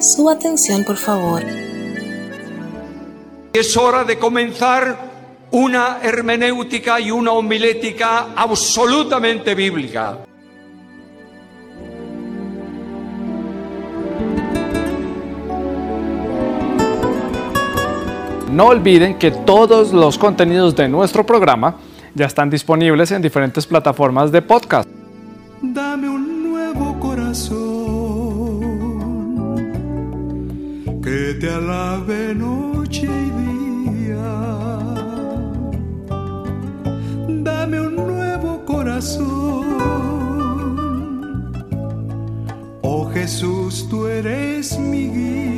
Su atención, por favor. Es hora de comenzar una hermenéutica y una homilética absolutamente bíblica. No olviden que todos los contenidos de nuestro programa ya están disponibles en diferentes plataformas de podcast. Dame un nuevo corazón que te alabe noche y día. Dame un nuevo corazón. Oh Jesús, tú eres mi guía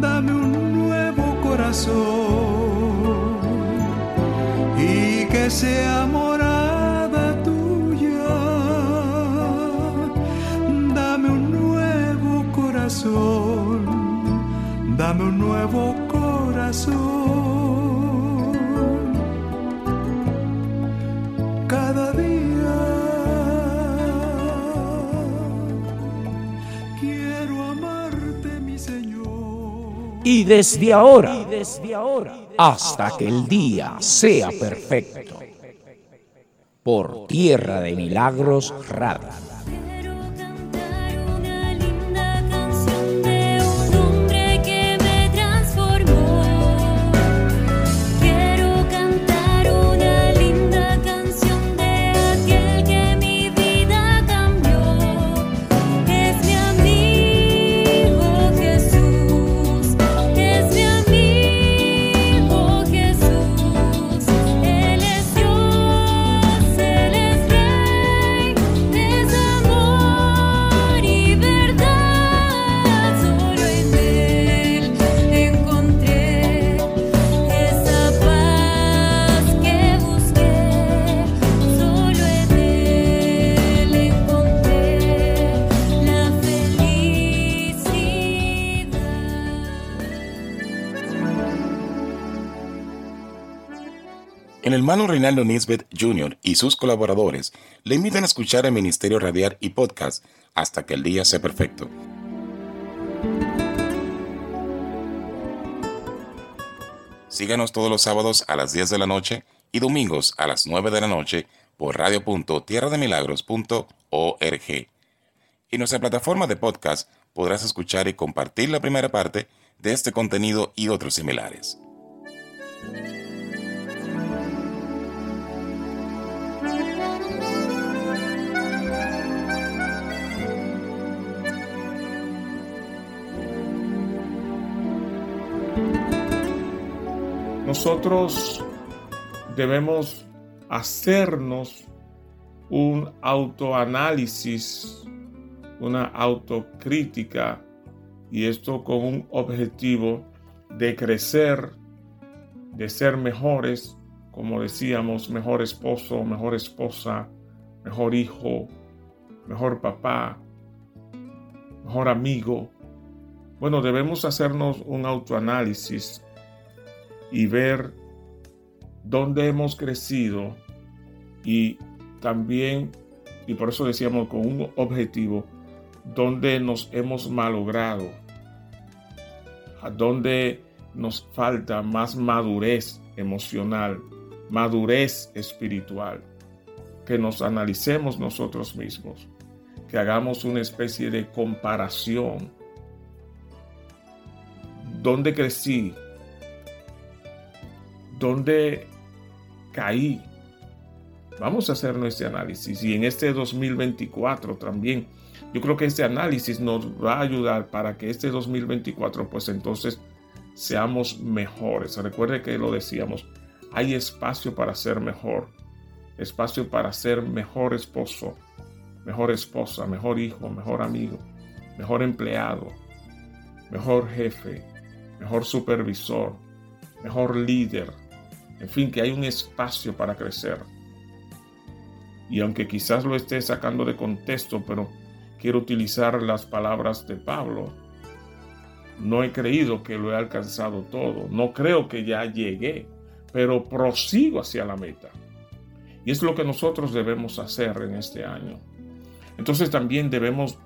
dame un nuevo corazón y que sea morada corazón, dame un nuevo corazón. Cada día y desde ahora, hasta que el día sea perfecto. Por Tierra de Milagros Radio. El hermano Reinaldo Nisbet Jr. y sus colaboradores le invitan a escuchar el Ministerio Radial y Podcast hasta que el día sea perfecto. Síganos todos los sábados a las 10 de la noche y domingos a las 9 de la noche por radio.tierrademilagros.org. Y nuestra plataforma de podcast podrás escuchar y compartir la primera parte de este contenido y otros similares. Nosotros debemos hacernos un autoanálisis, una autocrítica, y esto con un objetivo de crecer, de ser mejores, como decíamos, mejor esposo, mejor esposa, mejor hijo, mejor papá, mejor amigo. Bueno, debemos hacernos un autoanálisis y ver dónde hemos crecido y también, y por eso decíamos con un objetivo, dónde nos hemos malogrado, a dónde nos falta más madurez emocional, madurez espiritual, que nos analicemos nosotros mismos, que hagamos una especie de comparación. ¿Dónde crecí? ¿Dónde caí? Vamos a hacer nuestro análisis y en este 2024 también. Yo creo que este análisis nos va a ayudar para que este 2024 pues entonces seamos mejores. Recuerde que lo decíamos, hay espacio para ser mejor, espacio para ser mejor esposo, mejor esposa, mejor hijo, mejor amigo, mejor empleado, mejor jefe, mejor supervisor, mejor líder, en fin, que hay un espacio para crecer. Y aunque quizás lo esté sacando de contexto, pero quiero utilizar las palabras de Pablo. No he creído que lo he alcanzado todo. No creo que ya llegué, pero prosigo hacia la meta. Y es lo que nosotros debemos hacer en este año. Entonces también debemos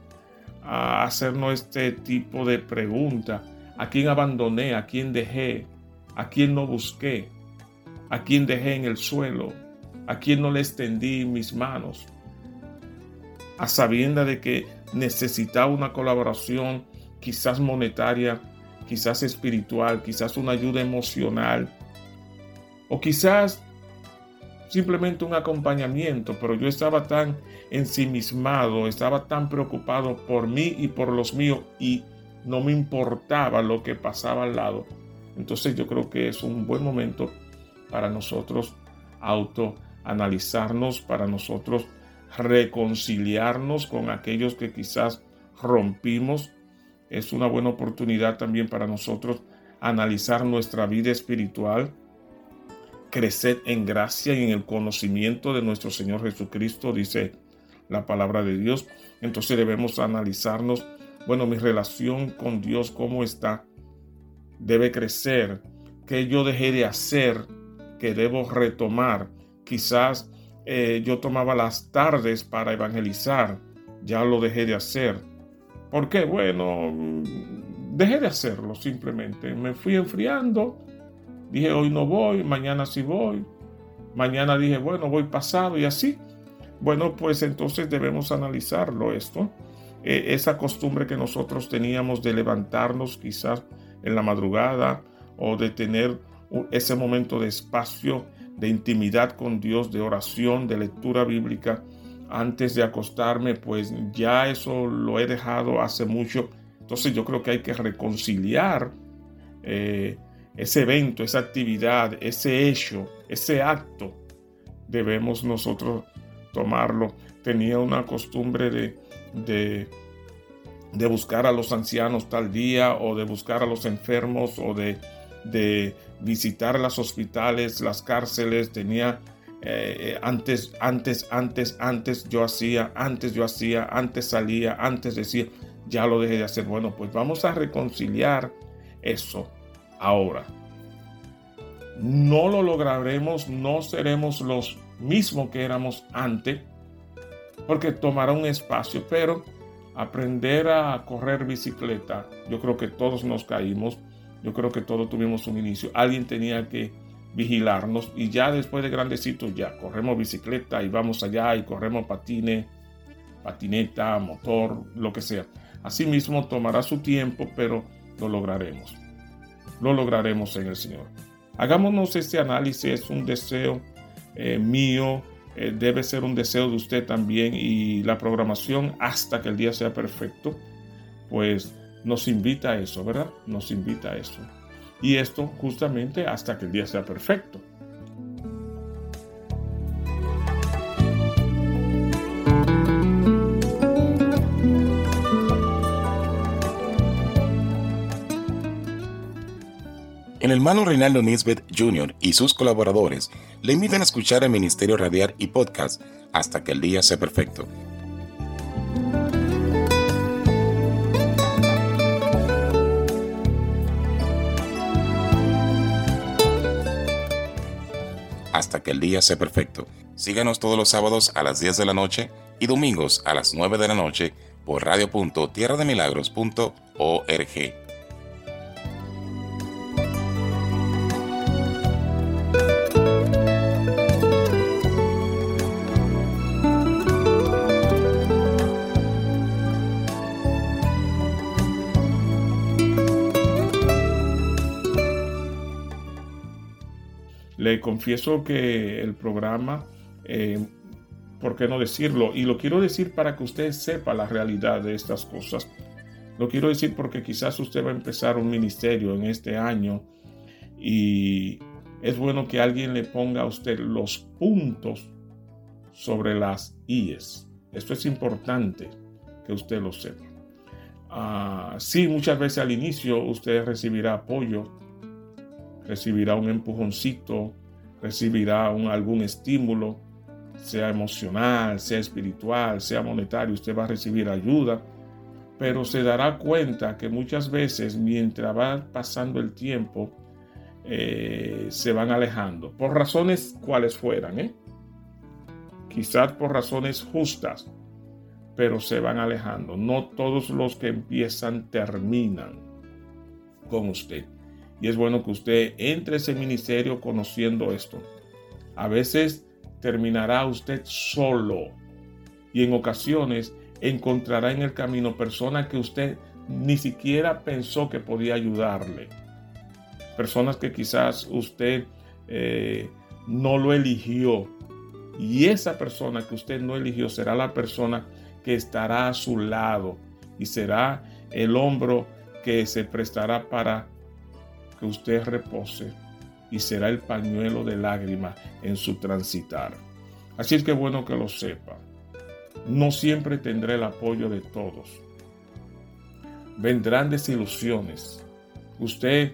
ah, hacernos este tipo de pregunta. ¿A quién abandoné? ¿A quién dejé? ¿A quién no busqué? ¿A quién dejé en el suelo? ¿A quién no le extendí mis manos? A sabienda de que necesitaba una colaboración quizás monetaria, quizás espiritual, quizás una ayuda emocional, o quizás simplemente un acompañamiento, pero yo estaba tan ensimismado, estaba tan preocupado por mí y por los míos y no me importaba lo que pasaba al lado. Entonces yo creo que es un buen momento para nosotros autoanalizarnos, para nosotros reconciliarnos con aquellos que quizás rompimos. Es una buena oportunidad también para nosotros analizar nuestra vida espiritual, crecer en gracia y en el conocimiento de nuestro Señor Jesucristo, dice la palabra de Dios. Entonces debemos analizarnos, bueno, mi relación con Dios, ¿cómo está? Debe crecer. ¿Qué yo dejé de hacer que debo retomar? Quizás eh, yo tomaba las tardes para evangelizar, ya lo dejé de hacer. ¿Por qué? Bueno, dejé de hacerlo simplemente. Me fui enfriando, dije hoy no voy, mañana sí voy, mañana dije bueno voy pasado y así. Bueno, pues entonces debemos analizarlo esto. Eh, esa costumbre que nosotros teníamos de levantarnos quizás en la madrugada o de tener ese momento de espacio de intimidad con Dios, de oración, de lectura bíblica antes de acostarme, pues ya eso lo he dejado hace mucho. Entonces yo creo que hay que reconciliar eh, ese evento, esa actividad, ese hecho, ese acto. Debemos nosotros tomarlo. Tenía una costumbre de, de, buscar a los ancianos tal día o de buscar a los enfermos o de visitar los hospitales, las cárceles, tenía eh, antes, antes, antes, antes yo hacía, antes yo hacía, antes salía, antes decía, ya lo dejé de hacer. Bueno, pues vamos a reconciliar eso ahora. No lo lograremos, no seremos los mismos que éramos antes, porque tomará un espacio, pero aprender a correr bicicleta, yo creo que todos nos caímos yo creo que todos tuvimos un inicio. Alguien tenía que vigilarnos y ya después de grandecitos ya corremos bicicleta y vamos allá y corremos patine, patineta, motor, lo que sea. Asimismo tomará su tiempo, pero lo lograremos. Lo lograremos en el Señor. Hagámonos este análisis, es un deseo eh, mío, eh, debe ser un deseo de usted también y la programación hasta que el día sea perfecto, pues nos invita a eso, ¿verdad? Nos invita a eso. Y esto justamente hasta que el día sea perfecto. El hermano Reinaldo Nisbet Jr. y sus colaboradores le invitan a escuchar el Ministerio Radial y Podcast hasta que el día sea perfecto hasta que el día sea perfecto. Síganos todos los sábados a las 10 de la noche y domingos a las 9 de la noche por radio.tierrademilagros.org. Le confieso que el programa, eh, ¿por qué no decirlo? Y lo quiero decir para que usted sepa la realidad de estas cosas. Lo quiero decir porque quizás usted va a empezar un ministerio en este año y es bueno que alguien le ponga a usted los puntos sobre las IES. Esto es importante que usted lo sepa. Uh, sí, muchas veces al inicio usted recibirá apoyo recibirá un empujoncito, recibirá algún estímulo, sea emocional, sea espiritual, sea monetario, usted va a recibir ayuda, pero se dará cuenta que muchas veces mientras va pasando el tiempo, eh, se van alejando, por razones cuales fueran, ¿eh? quizás por razones justas, pero se van alejando. No todos los que empiezan terminan con usted. Y es bueno que usted entre ese ministerio conociendo esto. A veces terminará usted solo y en ocasiones encontrará en el camino personas que usted ni siquiera pensó que podía ayudarle. Personas que quizás usted eh, no lo eligió. Y esa persona que usted no eligió será la persona que estará a su lado y será el hombro que se prestará para que usted repose y será el pañuelo de lágrimas en su transitar. Así que bueno que lo sepa. No siempre tendré el apoyo de todos. Vendrán desilusiones. Usted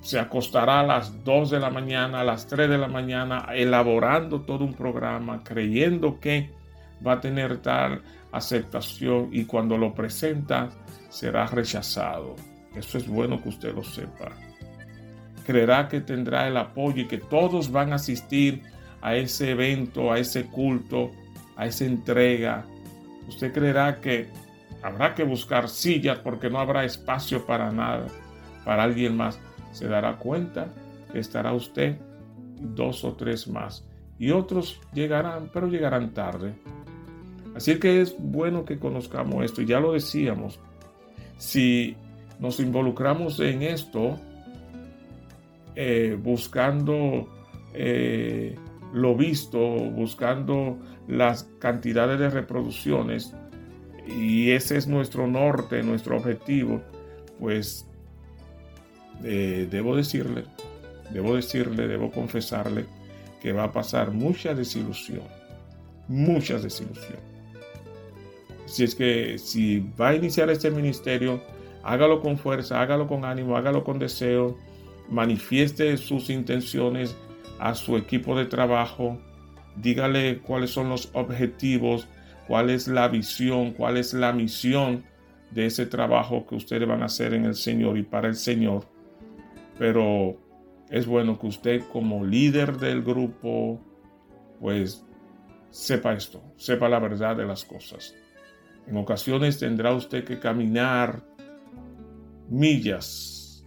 se acostará a las 2 de la mañana, a las 3 de la mañana, elaborando todo un programa, creyendo que va a tener tal aceptación y cuando lo presenta será rechazado. Eso es bueno que usted lo sepa. Creerá que tendrá el apoyo y que todos van a asistir a ese evento, a ese culto, a esa entrega. Usted creerá que habrá que buscar sillas porque no habrá espacio para nada, para alguien más se dará cuenta que estará usted dos o tres más. Y otros llegarán, pero llegarán tarde. Así que es bueno que conozcamos esto. Ya lo decíamos, si nos involucramos en esto, eh, buscando eh, lo visto, buscando las cantidades de reproducciones, y ese es nuestro norte, nuestro objetivo, pues eh, debo decirle, debo decirle, debo confesarle que va a pasar mucha desilusión, mucha desilusión. Si es que si va a iniciar este ministerio, hágalo con fuerza, hágalo con ánimo, hágalo con deseo, manifieste sus intenciones a su equipo de trabajo, dígale cuáles son los objetivos, cuál es la visión, cuál es la misión de ese trabajo que ustedes van a hacer en el Señor y para el Señor pero es bueno que usted como líder del grupo, pues sepa esto, sepa la verdad de las cosas. En ocasiones tendrá usted que caminar millas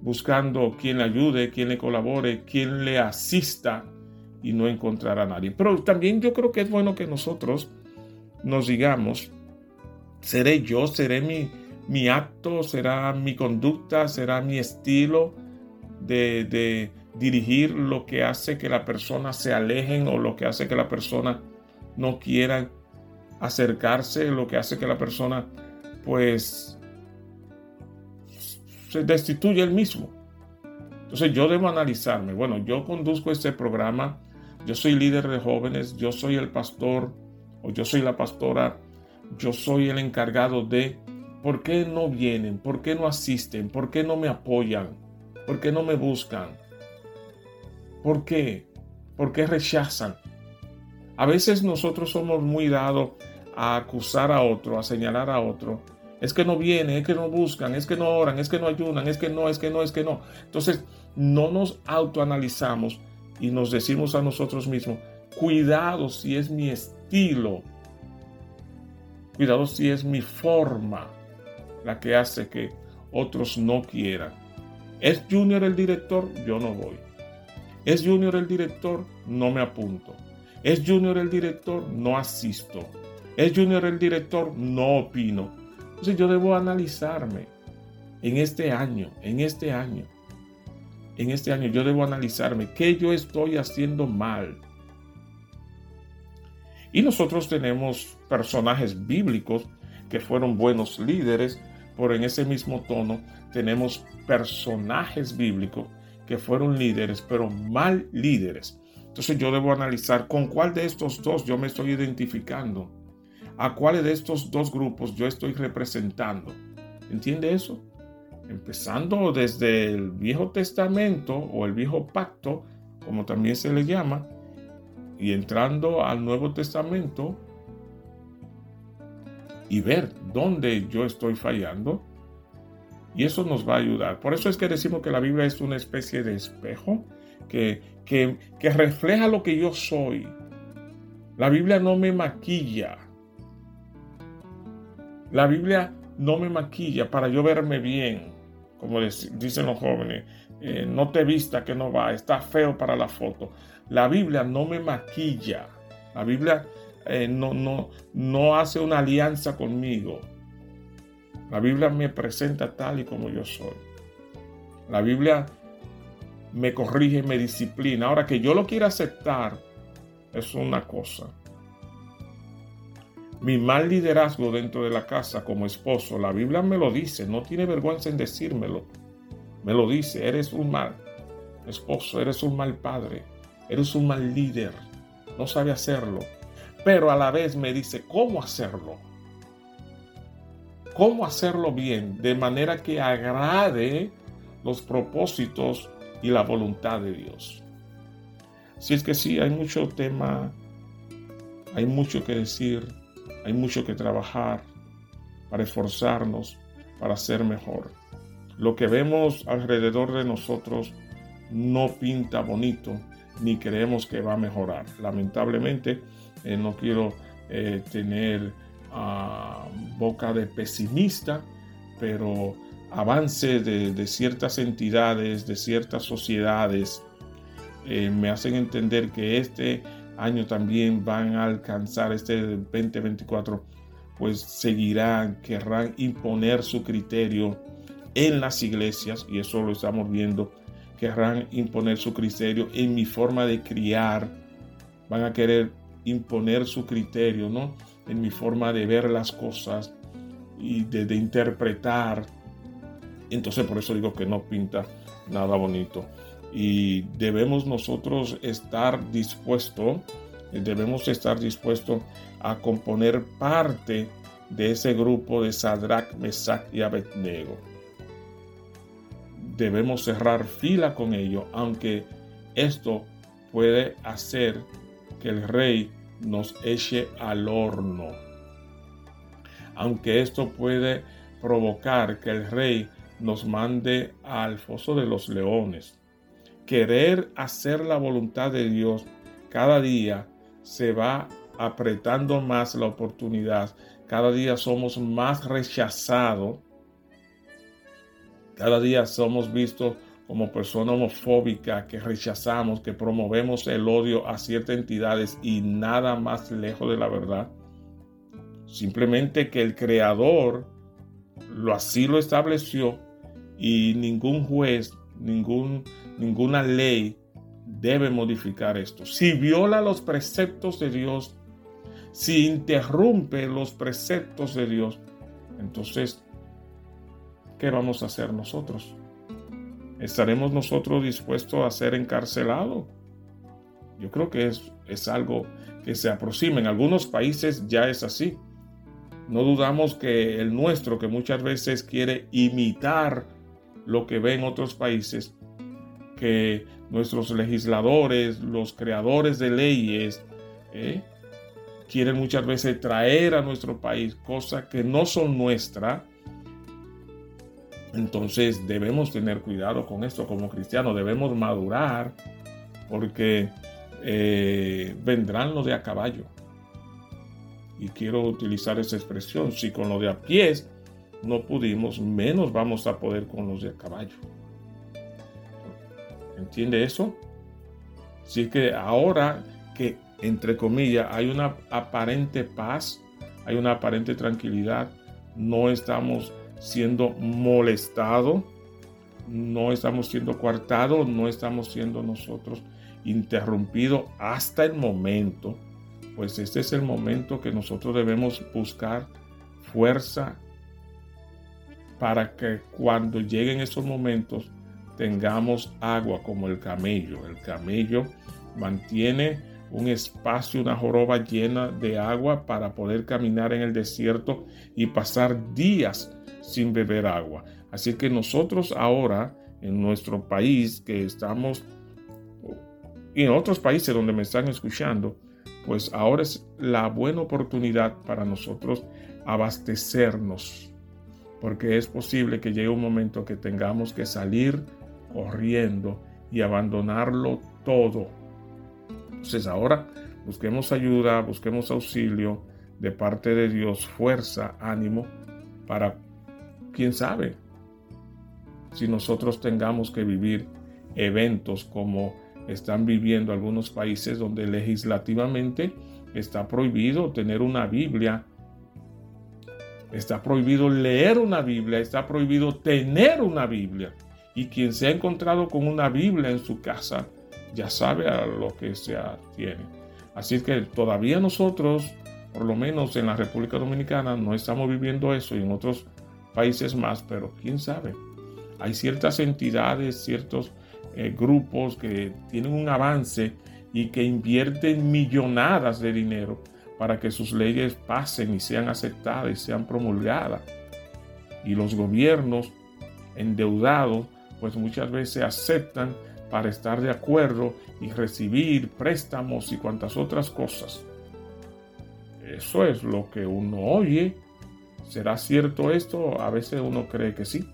buscando quien le ayude, quien le colabore, quien le asista y no encontrar a nadie. Pero también yo creo que es bueno que nosotros nos digamos, seré yo, seré mi, mi acto, será mi conducta, será mi estilo de, dirigir lo que hace que la persona se alejen o lo que hace que la persona no quiera acercarse, lo que hace que la persona pues se destituye el mismo. Entonces yo debo analizarme. Bueno, yo conduzco este programa, yo soy líder de jóvenes, yo soy el pastor o yo soy la pastora, yo soy el encargado de ¿Por qué no vienen? ¿Por qué no asisten? ¿Por qué no me apoyan? ¿Por qué no me buscan? ¿Por qué? ¿Por qué rechazan? A veces nosotros somos muy dados a acusar a otro, a señalar a otro. Es que no vienen, es que no buscan, es que no oran, es que no ayudan, es que no, es que no, es que no. Entonces, no nos autoanalizamos y nos decimos a nosotros mismos, cuidado si es mi estilo, cuidado si es mi forma la que hace que otros no quieran. ¿Es Junior el director? Yo no voy. ¿Es Junior el director? No me apunto. ¿Es Junior el director? No asisto. ¿Es Junior el director? No opino. Entonces yo debo analizarme en este año, en este año, en este año yo debo analizarme qué yo estoy haciendo mal. Y nosotros tenemos personajes bíblicos que fueron buenos líderes, por en ese mismo tono tenemos personajes bíblicos que fueron líderes, pero mal líderes. Entonces yo debo analizar con cuál de estos dos yo me estoy identificando, a cuáles de estos dos grupos yo estoy representando. ¿Entiende eso? Empezando desde el Viejo Testamento o el Viejo Pacto, como también se le llama, y entrando al Nuevo Testamento, y ver dónde yo estoy fallando. Y eso nos va a ayudar. Por eso es que decimos que la Biblia es una especie de espejo que, que, refleja lo que yo soy. La Biblia no me maquilla. La Biblia no me maquilla para yo verme bien, como dicen los jóvenes. Eh, no te vista que no va, está feo para la foto. La Biblia no me maquilla. La Biblia eh, no, no, no hace una alianza conmigo. La Biblia me presenta tal y como yo soy. La Biblia me corrige, me disciplina. Ahora que yo lo quiera aceptar, es una cosa. Mi mal liderazgo dentro de la casa como esposo, la Biblia me lo dice, no tiene vergüenza en decírmelo. Me lo dice, eres un mal esposo, eres un mal padre, eres un mal líder, no sabe hacerlo. Pero a la vez me dice cómo hacerlo. Cómo hacerlo bien, de manera que agrade los propósitos y la voluntad de Dios. Si es que sí, hay mucho tema, hay mucho que decir, hay mucho que trabajar para esforzarnos, para ser mejor. Lo que vemos alrededor de nosotros no pinta bonito, ni creemos que va a mejorar. Lamentablemente, eh, no quiero eh, tener ah, boca de pesimista, pero avance de, ciertas entidades, de ciertas sociedades, eh, me hacen entender que este año también van a alcanzar, este 2024, pues seguirán, querrán imponer su criterio en las iglesias, y eso lo estamos viendo, querrán imponer su criterio en mi forma de criar, van a querer imponer su criterio, ¿no? En mi forma de ver las cosas y de, de interpretar entonces por eso digo que no pinta nada bonito. Y debemos nosotros estar dispuestos, debemos estar dispuestos a componer parte de ese grupo de Sadrach, Mesach y Abednego. Debemos cerrar fila con ello, aunque esto puede hacer que el rey nos eche al horno. Aunque esto puede provocar que el rey nos mande al foso de los leones. Querer hacer la voluntad de Dios cada día se va apretando más la oportunidad. Cada día somos más rechazados. Cada día somos vistos como personas homofóbicas que rechazamos, que promovemos el odio a ciertas entidades y nada más lejos de la verdad. Simplemente que el Creador lo así lo estableció y ningún juez, ningún, ninguna ley debe modificar esto. Si viola los preceptos de Dios, si interrumpe los preceptos de Dios, entonces, ¿qué vamos a hacer nosotros? ¿Estaremos nosotros dispuestos a ser encarcelados? Yo creo que es, es algo que se aproxima. En algunos países ya es así. No dudamos que el nuestro, que muchas veces quiere imitar lo que ve en otros países, que nuestros legisladores, los creadores de leyes, eh, quieren muchas veces traer a nuestro país cosas que no son nuestras. Entonces debemos tener cuidado con esto como cristianos, debemos madurar porque eh, vendrán los de a caballo. Y quiero utilizar esa expresión, si con lo de a pies no pudimos, menos vamos a poder con los de caballo. ¿Entiende eso? Así que ahora que, entre comillas, hay una aparente paz, hay una aparente tranquilidad, no estamos siendo molestados, no estamos siendo coartados, no estamos siendo nosotros interrumpidos hasta el momento, pues este es el momento que nosotros debemos buscar fuerza para que cuando lleguen esos momentos tengamos agua como el camello. El camello mantiene un espacio, una joroba llena de agua para poder caminar en el desierto y pasar días sin beber agua. Así que nosotros ahora en nuestro país que estamos y en otros países donde me están escuchando, pues ahora es la buena oportunidad para nosotros abastecernos porque es posible que llegue un momento que tengamos que salir corriendo y abandonarlo todo. Entonces ahora Busquemos ayuda, busquemos auxilio de parte de Dios, fuerza, ánimo, para, quién sabe, si nosotros tengamos que vivir eventos como están viviendo algunos países donde legislativamente está prohibido tener una Biblia, está prohibido leer una Biblia, está prohibido tener una Biblia. Y quien se ha encontrado con una Biblia en su casa ya sabe a lo que se tiene. Así que todavía nosotros, por lo menos en la República Dominicana, no estamos viviendo eso y en otros países más, pero quién sabe. Hay ciertas entidades, ciertos eh, grupos que tienen un avance y que invierten millonadas de dinero para que sus leyes pasen y sean aceptadas y sean promulgadas. Y los gobiernos endeudados pues muchas veces aceptan para estar de acuerdo y recibir préstamos y cuantas otras cosas. Eso es lo que uno oye. ¿Será cierto esto? A veces uno cree que sí.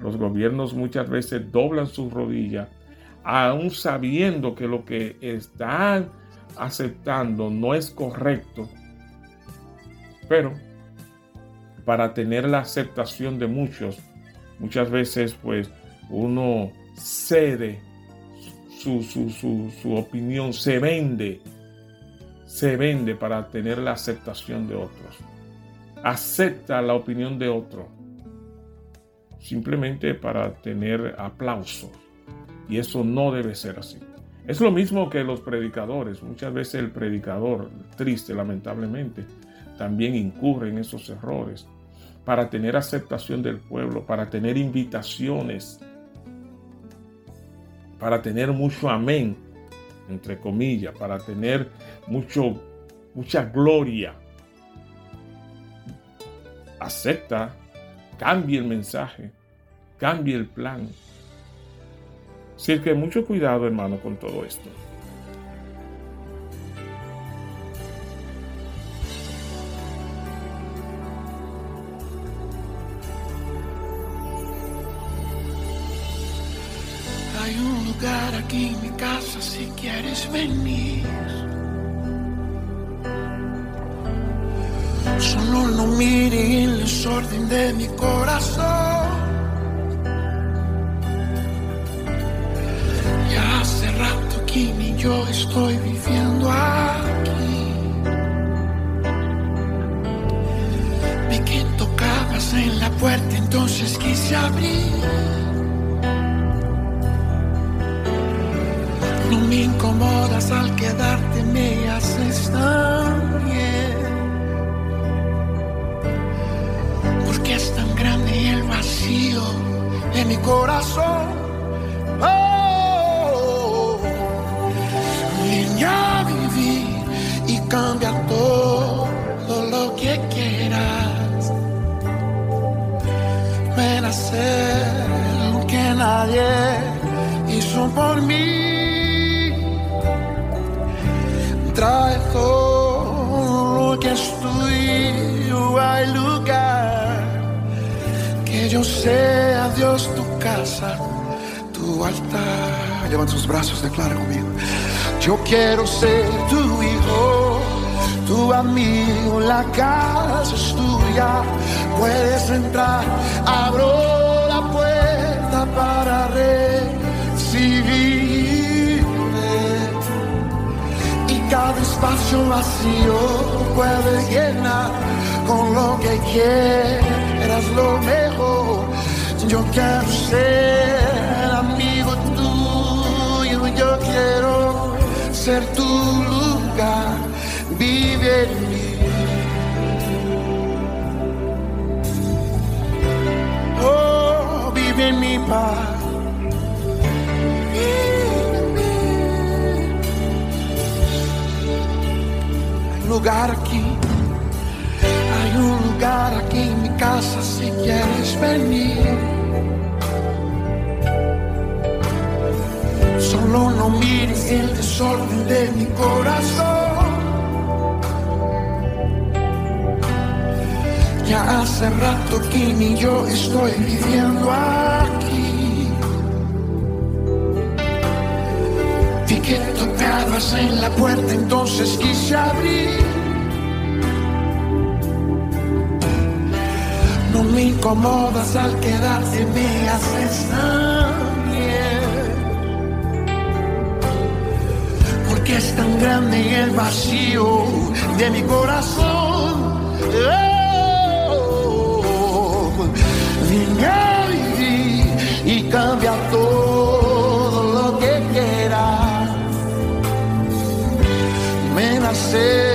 Los gobiernos muchas veces doblan sus rodillas, aún sabiendo que lo que están aceptando no es correcto. Pero para tener la aceptación de muchos, muchas veces pues uno cede su, su, opinión, se vende, se vende para tener la aceptación de otros. Acepta la opinión de otro simplemente para tener aplausos. Y eso no debe ser así. Es lo mismo que los predicadores. Muchas veces el predicador, triste lamentablemente, también incurre en esos errores para tener aceptación del pueblo, para tener invitaciones, para tener mucho amén, entre comillas, para tener mucho, mucha gloria. Acepta, cambie el mensaje, cambie el plan. Así que mucho cuidado, hermano, con todo esto. Lugar aquí en mi casa si quieres venir. Solo no mire el desorden de mi corazón. Ya hace rato que ni yo estoy viviendo aquí. Vi que tocabas en la puerta, entonces quise abrir. Me incomodas al quedarte, me haces tan bien. Porque es tan grande el vacío de mi corazón. Oh, vine a vivir y cambia todo lo que quieras. Ven a hacer lo que nadie hizo por mí. Lo que es tuyo lugar. Que yo sea Dios tu casa, tu altar. Levanta tus brazos, declara conmigo. Yo quiero ser tu hijo, tu amigo, la casa es tuya. Puedes entrar, abro la puerta para recibir cada espacio vacío puede llenar con lo que quieras lo mejor. Yo quiero ser amigo tuyo, yo quiero ser tu lugar, vive en mí. Oh, vive en mi paz. Lugar aquí. Hay un lugar aquí en mi casa si quieres venir. Solo no mires el desorden de mi corazón. Ya hace rato que ni yo estoy viviendo aquí. En la puerta, entonces quise abrir. No me incomodas al quedarte, me haces bien. Porque es tan grande el vacío de mi corazón. Oh, y cambia todo Me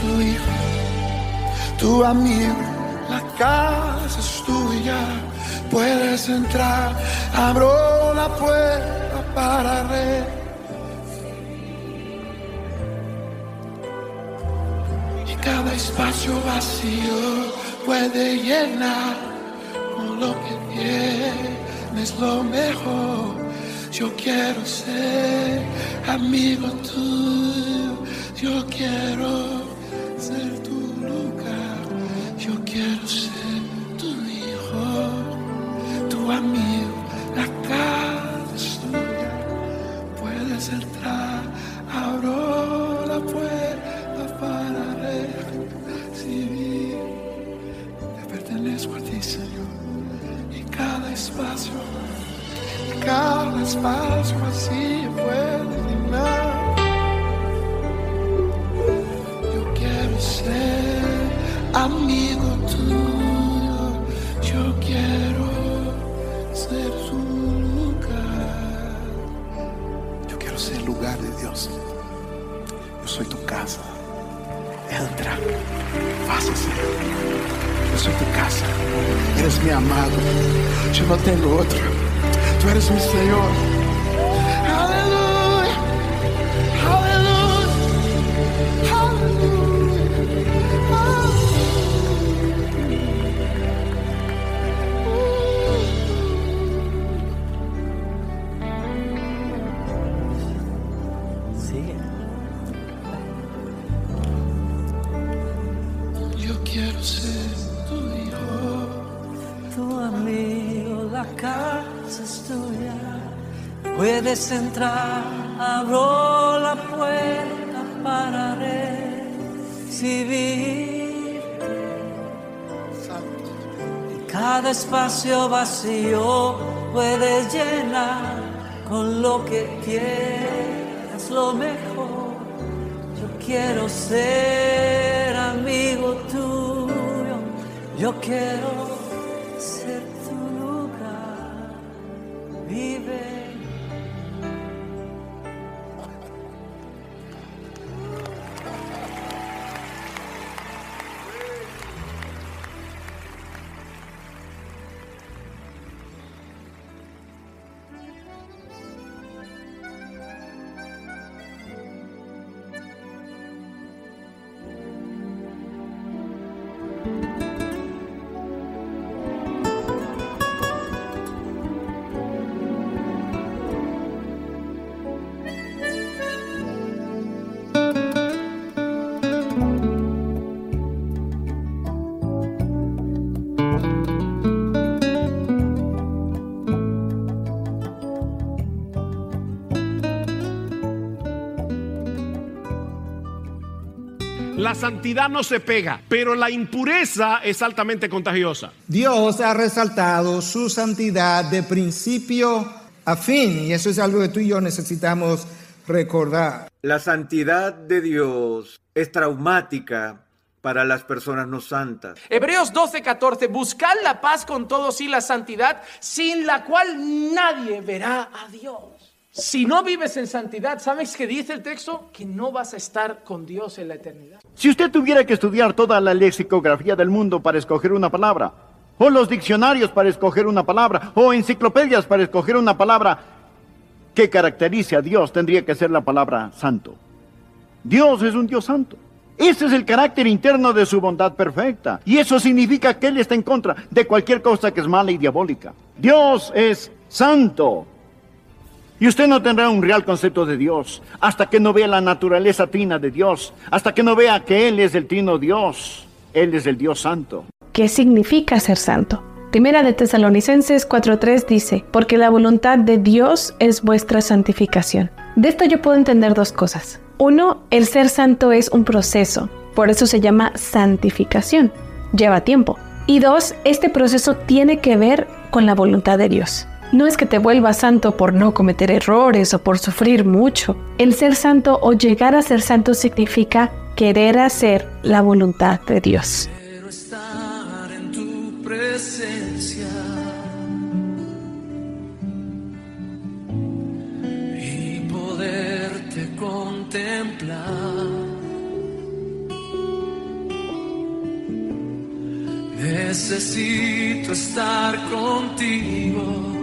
tu hijo, tu amigo. La casa es tuya, puedes entrar, abro la puerta para recibir. y cada espacio vacío puede llenar con lo que tienes lo mejor. Yo quiero ser amigo tuyo, yo quiero ser tu lugar, yo quiero ser tu hijo, tu amigo, la casa es tuya. Puedes entrar, abro la puerta para recibir. Te pertenezco a ti, Señor. Y cada espacio, cada espacio así puede llenar. Amigo tuyo. Yo quiero ser su lugar. Yo quiero ser lugar de Dios. Yo soy tu casa. Entra, pásase. Yo soy tu casa. Eres mi amado. Yo no tengo otro. Tú eres mi Señor. Puedes entrar, abro la puerta para recibir. Cada espacio vacío puedes llenar con lo que quieras, lo mejor. Yo quiero ser amigo tuyo, yo quiero La santidad no se pega, pero la impureza es altamente contagiosa. Dios ha resaltado su santidad de principio a fin y eso es algo que tú y yo necesitamos recordar. La santidad de Dios es traumática para las personas no santas. Hebreos 12:14, buscad la paz con todos y la santidad, sin la cual nadie verá a Dios. Si no vives en santidad, ¿sabes qué dice el texto? Que no vas a estar con Dios en la eternidad. Si usted tuviera que estudiar toda la lexicografía del mundo para escoger una palabra, o los diccionarios para escoger una palabra, o enciclopedias para escoger una palabra que caracterice a Dios, tendría que ser la palabra santo. Dios es un Dios santo. Ese es el carácter interno de su bondad perfecta. Y eso significa que Él está en contra de cualquier cosa que es mala y diabólica. Dios es santo. Y usted no tendrá un real concepto de Dios hasta que no vea la naturaleza trina de Dios, hasta que no vea que Él es el trino Dios, Él es el Dios santo. ¿Qué significa ser santo? Primera de Tesalonicenses 4.3 dice, porque la voluntad de Dios es vuestra santificación. De esto yo puedo entender dos cosas. Uno, el ser santo es un proceso, por eso se llama santificación. Lleva tiempo. Y dos, este proceso tiene que ver con la voluntad de Dios. No es que te vuelvas santo por no cometer errores o por sufrir mucho. El ser santo o llegar a ser santo significa querer hacer la voluntad de Dios. Quiero estar en tu presencia y poderte contemplar. Necesito estar contigo.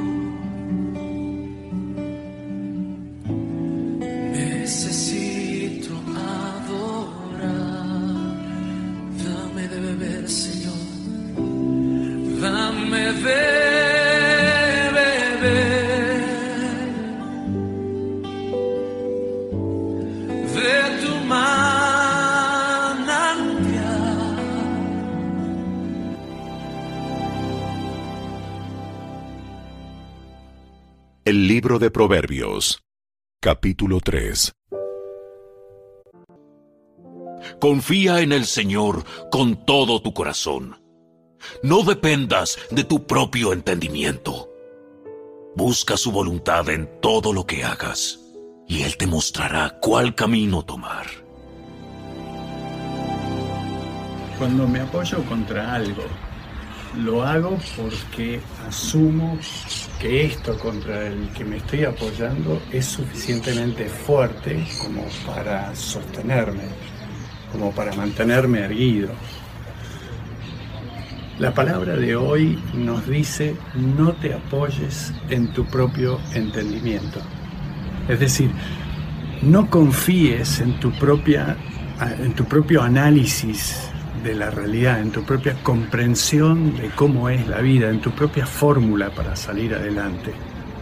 Libro de Proverbios, capítulo 3. Confía en el Señor con todo tu corazón. No dependas de tu propio entendimiento. Busca su voluntad en todo lo que hagas, y Él te mostrará cuál camino tomar. Cuando me apoyo contra algo, lo hago porque asumo que esto contra el que me estoy apoyando es suficientemente fuerte como para sostenerme, como para mantenerme erguido. La palabra de hoy nos dice no te apoyes en tu propio entendimiento. Es decir, no confíes en tu propia en tu propio análisis de la realidad, en tu propia comprensión de cómo es la vida, en tu propia fórmula para salir adelante.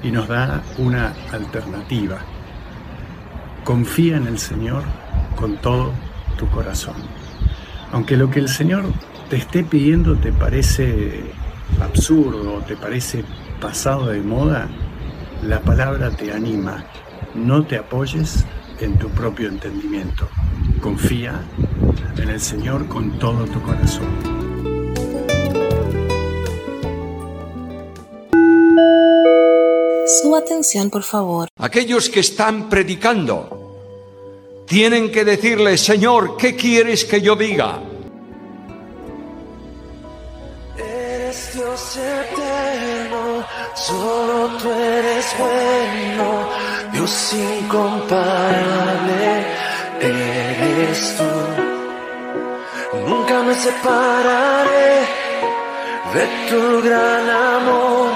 Y nos da una alternativa. Confía en el Señor con todo tu corazón. Aunque lo que el Señor te esté pidiendo te parece absurdo, te parece pasado de moda, La palabra te anima. No te apoyes en tu propio entendimiento. Confía en el Señor con todo tu corazón. Su atención, por favor. Aquellos que están predicando tienen que decirle, Señor, ¿qué quieres que yo diga? Eres Dios eterno, solo tú eres bueno, Dios incomparable, eres tú. Nunca me separaré de tu gran amor,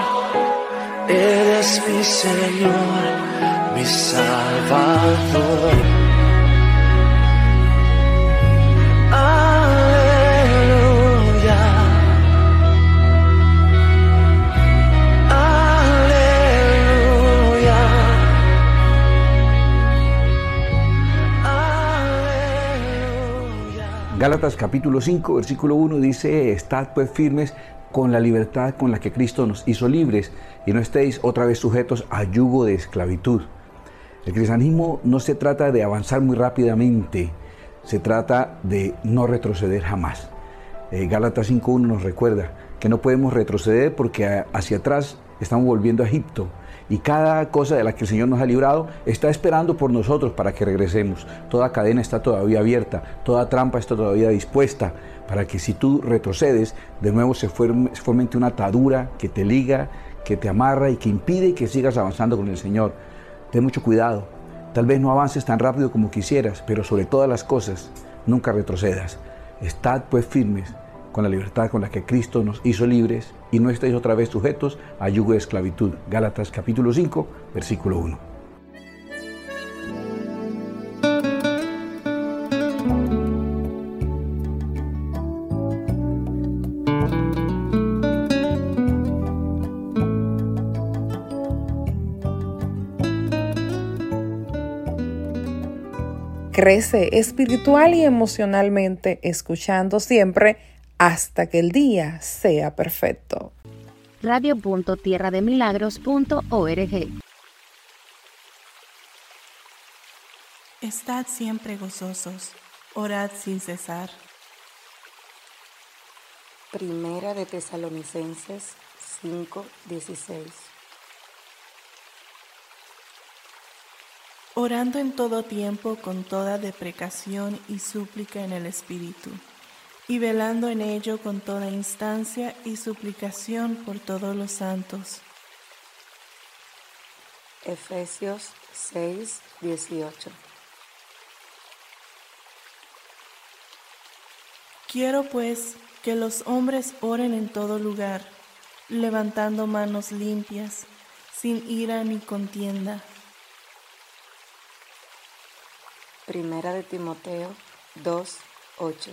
eres mi Señor, mi Salvador. Gálatas capítulo 5, versículo 1 dice, estad pues firmes con la libertad con la que Cristo nos hizo libres y no estéis otra vez sujetos a yugo de esclavitud. El cristianismo no se trata de avanzar muy rápidamente, se trata de no retroceder jamás. Eh, Gálatas 5.1 nos recuerda que no podemos retroceder porque hacia atrás estamos volviendo a Egipto y cada cosa de la que el Señor nos ha librado está esperando por nosotros para que regresemos. Toda cadena está todavía abierta, toda trampa está todavía dispuesta para que si tú retrocedes, de nuevo se forme, una atadura que te liga, que te amarra y que impide que sigas avanzando con el Señor. Ten mucho cuidado. Tal vez no avances tan rápido como quisieras, pero sobre todas las cosas, nunca retrocedas. Estad pues firmes con la libertad con la que Cristo nos hizo libres y no estéis otra vez sujetos a yugo de esclavitud. Gálatas capítulo 5, versículo 1. Crece espiritual y emocionalmente escuchando siempre hasta que el día sea perfecto. radio.tierrademilagros.org Estad siempre gozosos, orad sin cesar. Primera de Tesalonicenses 5:16. Orando en todo tiempo con toda deprecación y súplica en el Espíritu, y velando en ello con toda instancia y suplicación por todos los santos. Efesios 6:18. Quiero pues que los hombres oren en todo lugar, levantando manos limpias, sin ira ni contienda. Primera de Timoteo 2:8.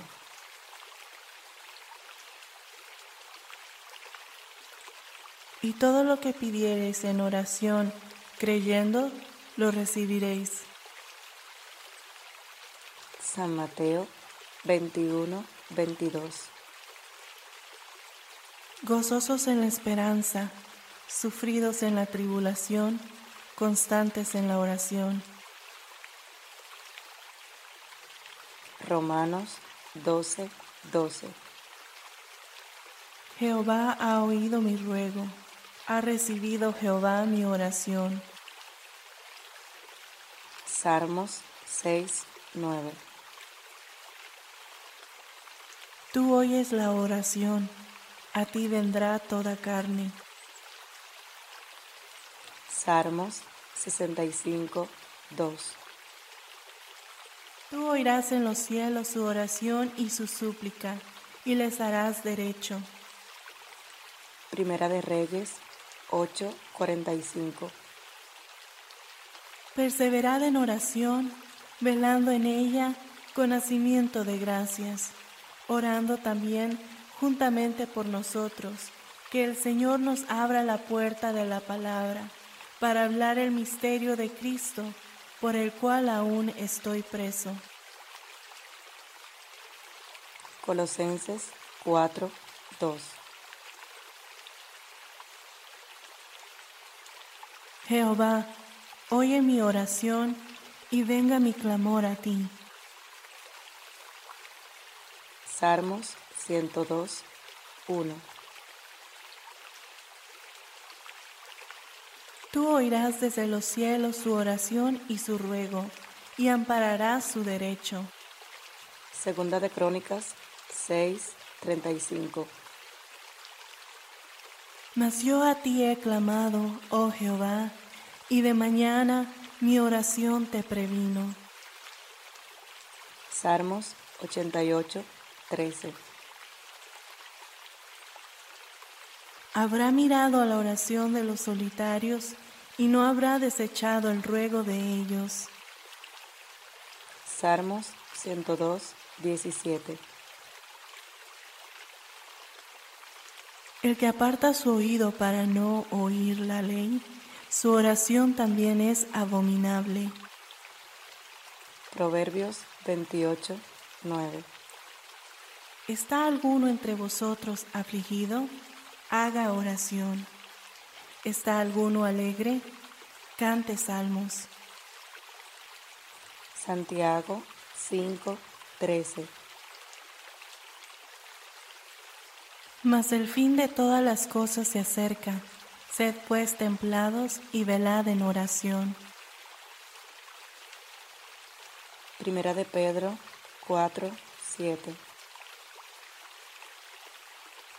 Y todo lo que pidiereis en oración, creyendo, lo recibiréis. San Mateo 21, 22. Gozosos en la esperanza, sufridos en la tribulación, constantes en la oración. Romanos 12, 12. Jehová ha oído mi ruego, ha recibido Jehová mi oración. Salmos 6, 9. Tú oyes la oración, a ti vendrá toda carne. Salmos 65, 2. Tú oirás en los cielos su oración y su súplica, y les harás derecho. Primera de Reyes 8, 45. Perseverad en oración, velando en ella con nacimiento de gracias, orando también juntamente por nosotros, que el Señor nos abra la puerta de la palabra para hablar el misterio de Cristo, por el cual aún estoy preso. Colosenses 4, 2. Jehová, oye mi oración y venga mi clamor a ti. Salmos 102, 1. Tú oirás desde los cielos su oración y su ruego, y ampararás su derecho. Segunda de Crónicas 6, 35. Mas yo a ti he clamado, oh Jehová, y de mañana mi oración te previno. Salmos 88, 13. Habrá mirado a la oración de los solitarios y no habrá desechado el ruego de ellos. Salmos 102, 17. El que aparta su oído para no oír la ley, su oración también es abominable. Proverbios 28, 9. ¿Está alguno entre vosotros afligido? Haga oración. ¿Está alguno alegre? Cante salmos. Santiago 5, 13. Mas el fin de todas las cosas se acerca. Sed pues templados y velad en oración. Primera de Pedro 4, 7.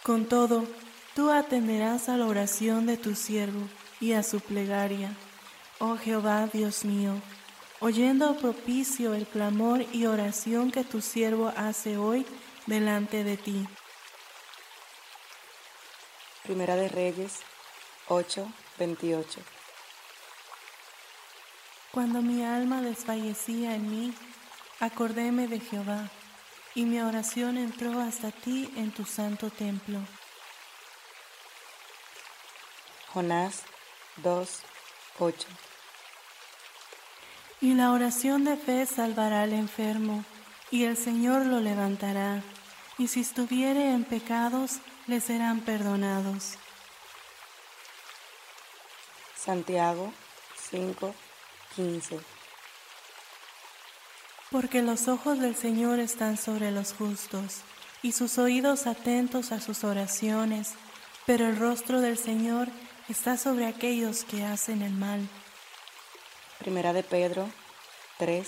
Con todo, tú atenderás a la oración de tu siervo y a su plegaria, oh Jehová Dios mío, oyendo propicio el clamor y oración que tu siervo hace hoy delante de ti. Primera de Reyes 8, 28. Cuando mi alma desfallecía en mí, acordéme de Jehová, y mi oración entró hasta ti en tu santo templo. Jonás 2, 8. Y la oración de fe salvará al enfermo, y el Señor lo levantará, y si estuviere en pecados, le serán perdonados. Santiago 5, 15. Porque los ojos del Señor están sobre los justos, y sus oídos atentos a sus oraciones, pero el rostro del Señor está sobre aquellos que hacen el mal. Primera de Pedro 3,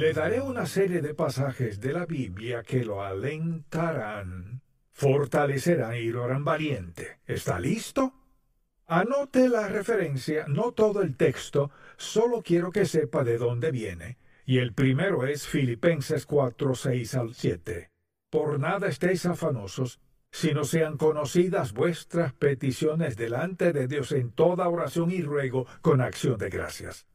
Le daré una serie de pasajes de la Biblia que lo alentarán, fortalecerán y lo harán valiente. ¿Está listo? Anote la referencia, no todo el texto, solo quiero que sepa de dónde viene. Y el primero es Filipenses 4, 6 al 7. Por nada estéis afanosos, sino sean conocidas vuestras peticiones delante de Dios en toda oración y ruego con acción de gracias.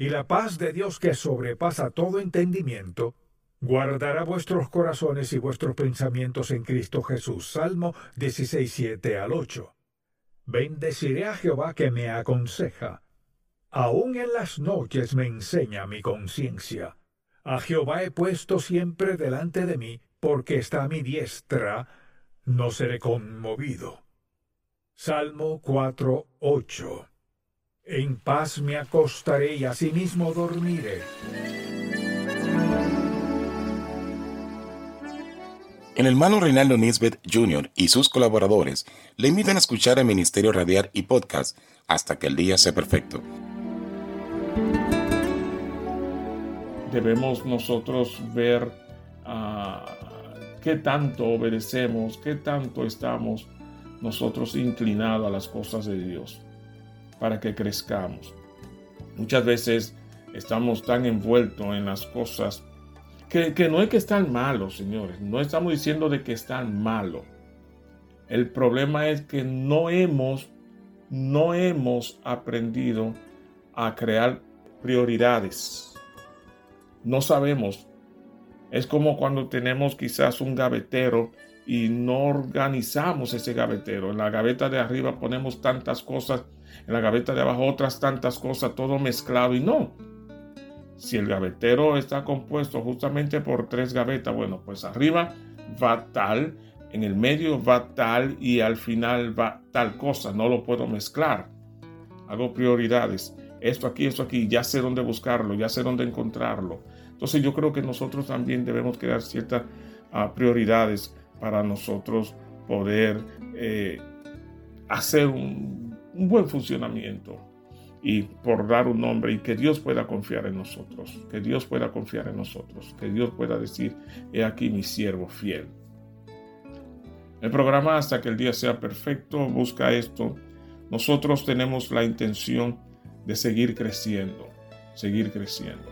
Y la paz de Dios que sobrepasa todo entendimiento, guardará vuestros corazones y vuestros pensamientos en Cristo Jesús. Salmo 16, 7 al 8. Bendeciré a Jehová que me aconseja. Aún en las noches me enseña mi conciencia. A Jehová he puesto siempre delante de mí, porque está a mi diestra, no seré conmovido. Salmo 4, 8. En paz me acostaré y asimismo dormiré. El hermano Reinaldo Nisbet Jr. y sus colaboradores le invitan a escuchar el Ministerio Radial y Podcast hasta que el día sea perfecto. Debemos nosotros ver ah, qué tanto obedecemos, qué tanto estamos nosotros inclinados a las cosas de Dios para que crezcamos. Muchas veces estamos tan envueltos en las cosas que, que no es que están malos, señores. No estamos diciendo de que están malos. El problema es que no hemos, no hemos aprendido a crear prioridades. No sabemos. Es como cuando tenemos quizás un gavetero y no organizamos ese gavetero. En la gaveta de arriba ponemos tantas cosas, en la gaveta de abajo otras tantas cosas, todo mezclado y no. Si el gavetero está compuesto justamente por tres gavetas, bueno, pues arriba va tal, en el medio va tal y al final va tal cosa. No lo puedo mezclar. Hago prioridades. Esto aquí, esto aquí, ya sé dónde buscarlo, ya sé dónde encontrarlo. Entonces yo creo que nosotros también debemos crear ciertas uh, prioridades para nosotros poder eh, hacer un, un buen funcionamiento y por dar un nombre y que Dios pueda confiar en nosotros, que Dios pueda confiar en nosotros, que Dios pueda decir, he aquí mi siervo fiel. El programa hasta que el día sea perfecto busca esto. Nosotros tenemos la intención de seguir creciendo, seguir creciendo.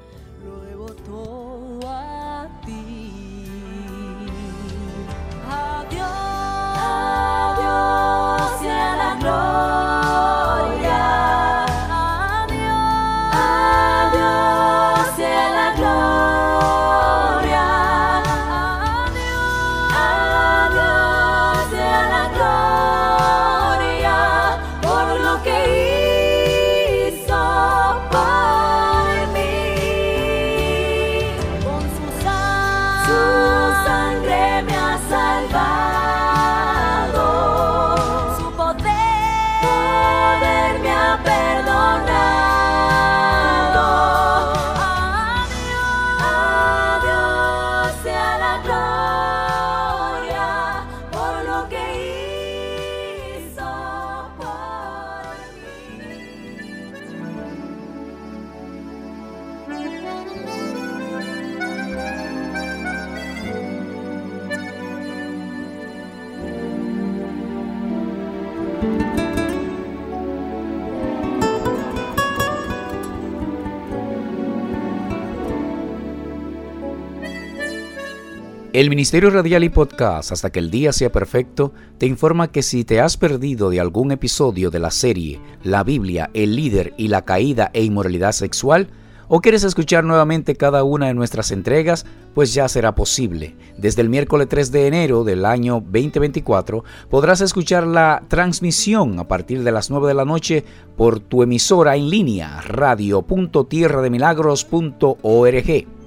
El Ministerio Radial y Podcast, hasta que el día sea perfecto, te informa que si te has perdido de algún episodio de la serie La Biblia, el líder y la caída e inmoralidad sexual, o quieres escuchar nuevamente cada una de nuestras entregas, pues ya será posible. Desde el miércoles 3 de enero del año 2024 podrás escuchar la transmisión a partir de las 9 de la noche por tu emisora en línea radio.tierrademilagros.org.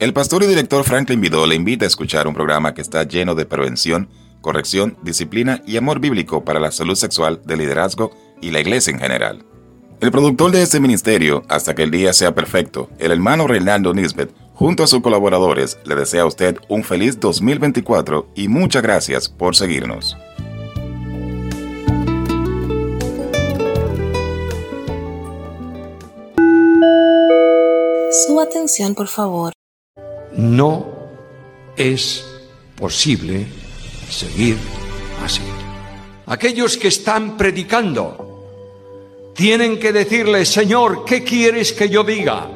El pastor y director Franklin Vidal le invita a escuchar un programa que está lleno de prevención, corrección, disciplina y amor bíblico para la salud sexual, del liderazgo y la iglesia en general. El productor de este ministerio, hasta que el día sea perfecto, el hermano Reinaldo Nisbet, junto a sus colaboradores, le desea a usted un feliz 2024 y muchas gracias por seguirnos. Su atención, por favor. No es posible seguir así. Aquellos que están predicando tienen que decirle, Señor, ¿qué quieres que yo diga?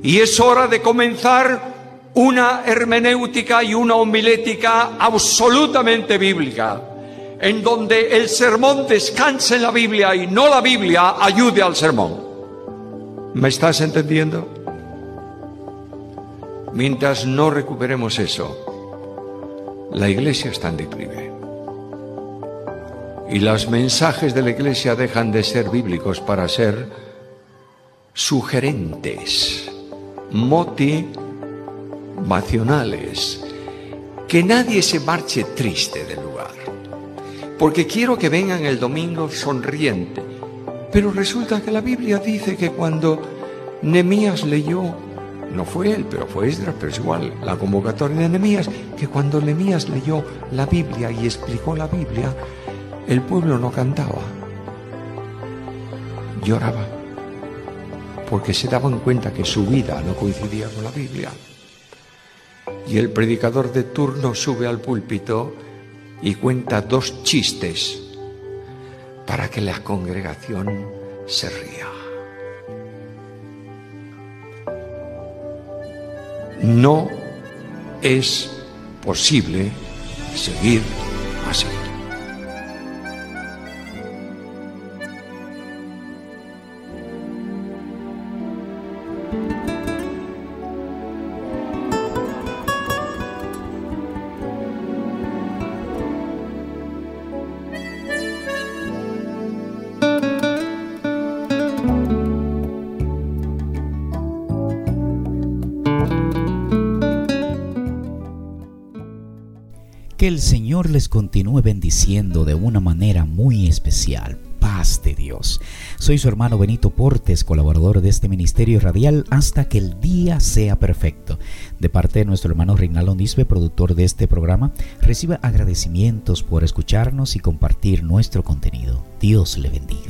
Y es hora de comenzar una hermenéutica y una homilética absolutamente bíblica, en donde el sermón descanse en la Biblia y no la Biblia ayude al sermón. ¿Me estás entendiendo? Mientras no recuperemos eso, la iglesia está en declive. Y los mensajes de la iglesia dejan de ser bíblicos para ser sugerentes, motivacionales. Que nadie se marche triste del lugar. Porque quiero que vengan el domingo sonriente. Pero resulta que la Biblia dice que cuando Nemías leyó no fue él, pero fue Esdras, pero es igual, la convocatoria de Nehemías, que cuando Nehemías leyó la Biblia y explicó la Biblia, el pueblo no cantaba, lloraba, porque se daban cuenta que su vida no coincidía con la Biblia. Y el predicador de turno sube al púlpito y cuenta dos chistes para que la congregación se ría. No es posible seguir Que el Señor les continúe bendiciendo de una manera muy especial. Paz de Dios. Soy su hermano Benito Portes, colaborador de este ministerio radial hasta que el día sea perfecto. De parte de nuestro hermano Reinaldo Nisbe, productor de este programa, reciba agradecimientos por escucharnos y compartir nuestro contenido. Dios le bendiga.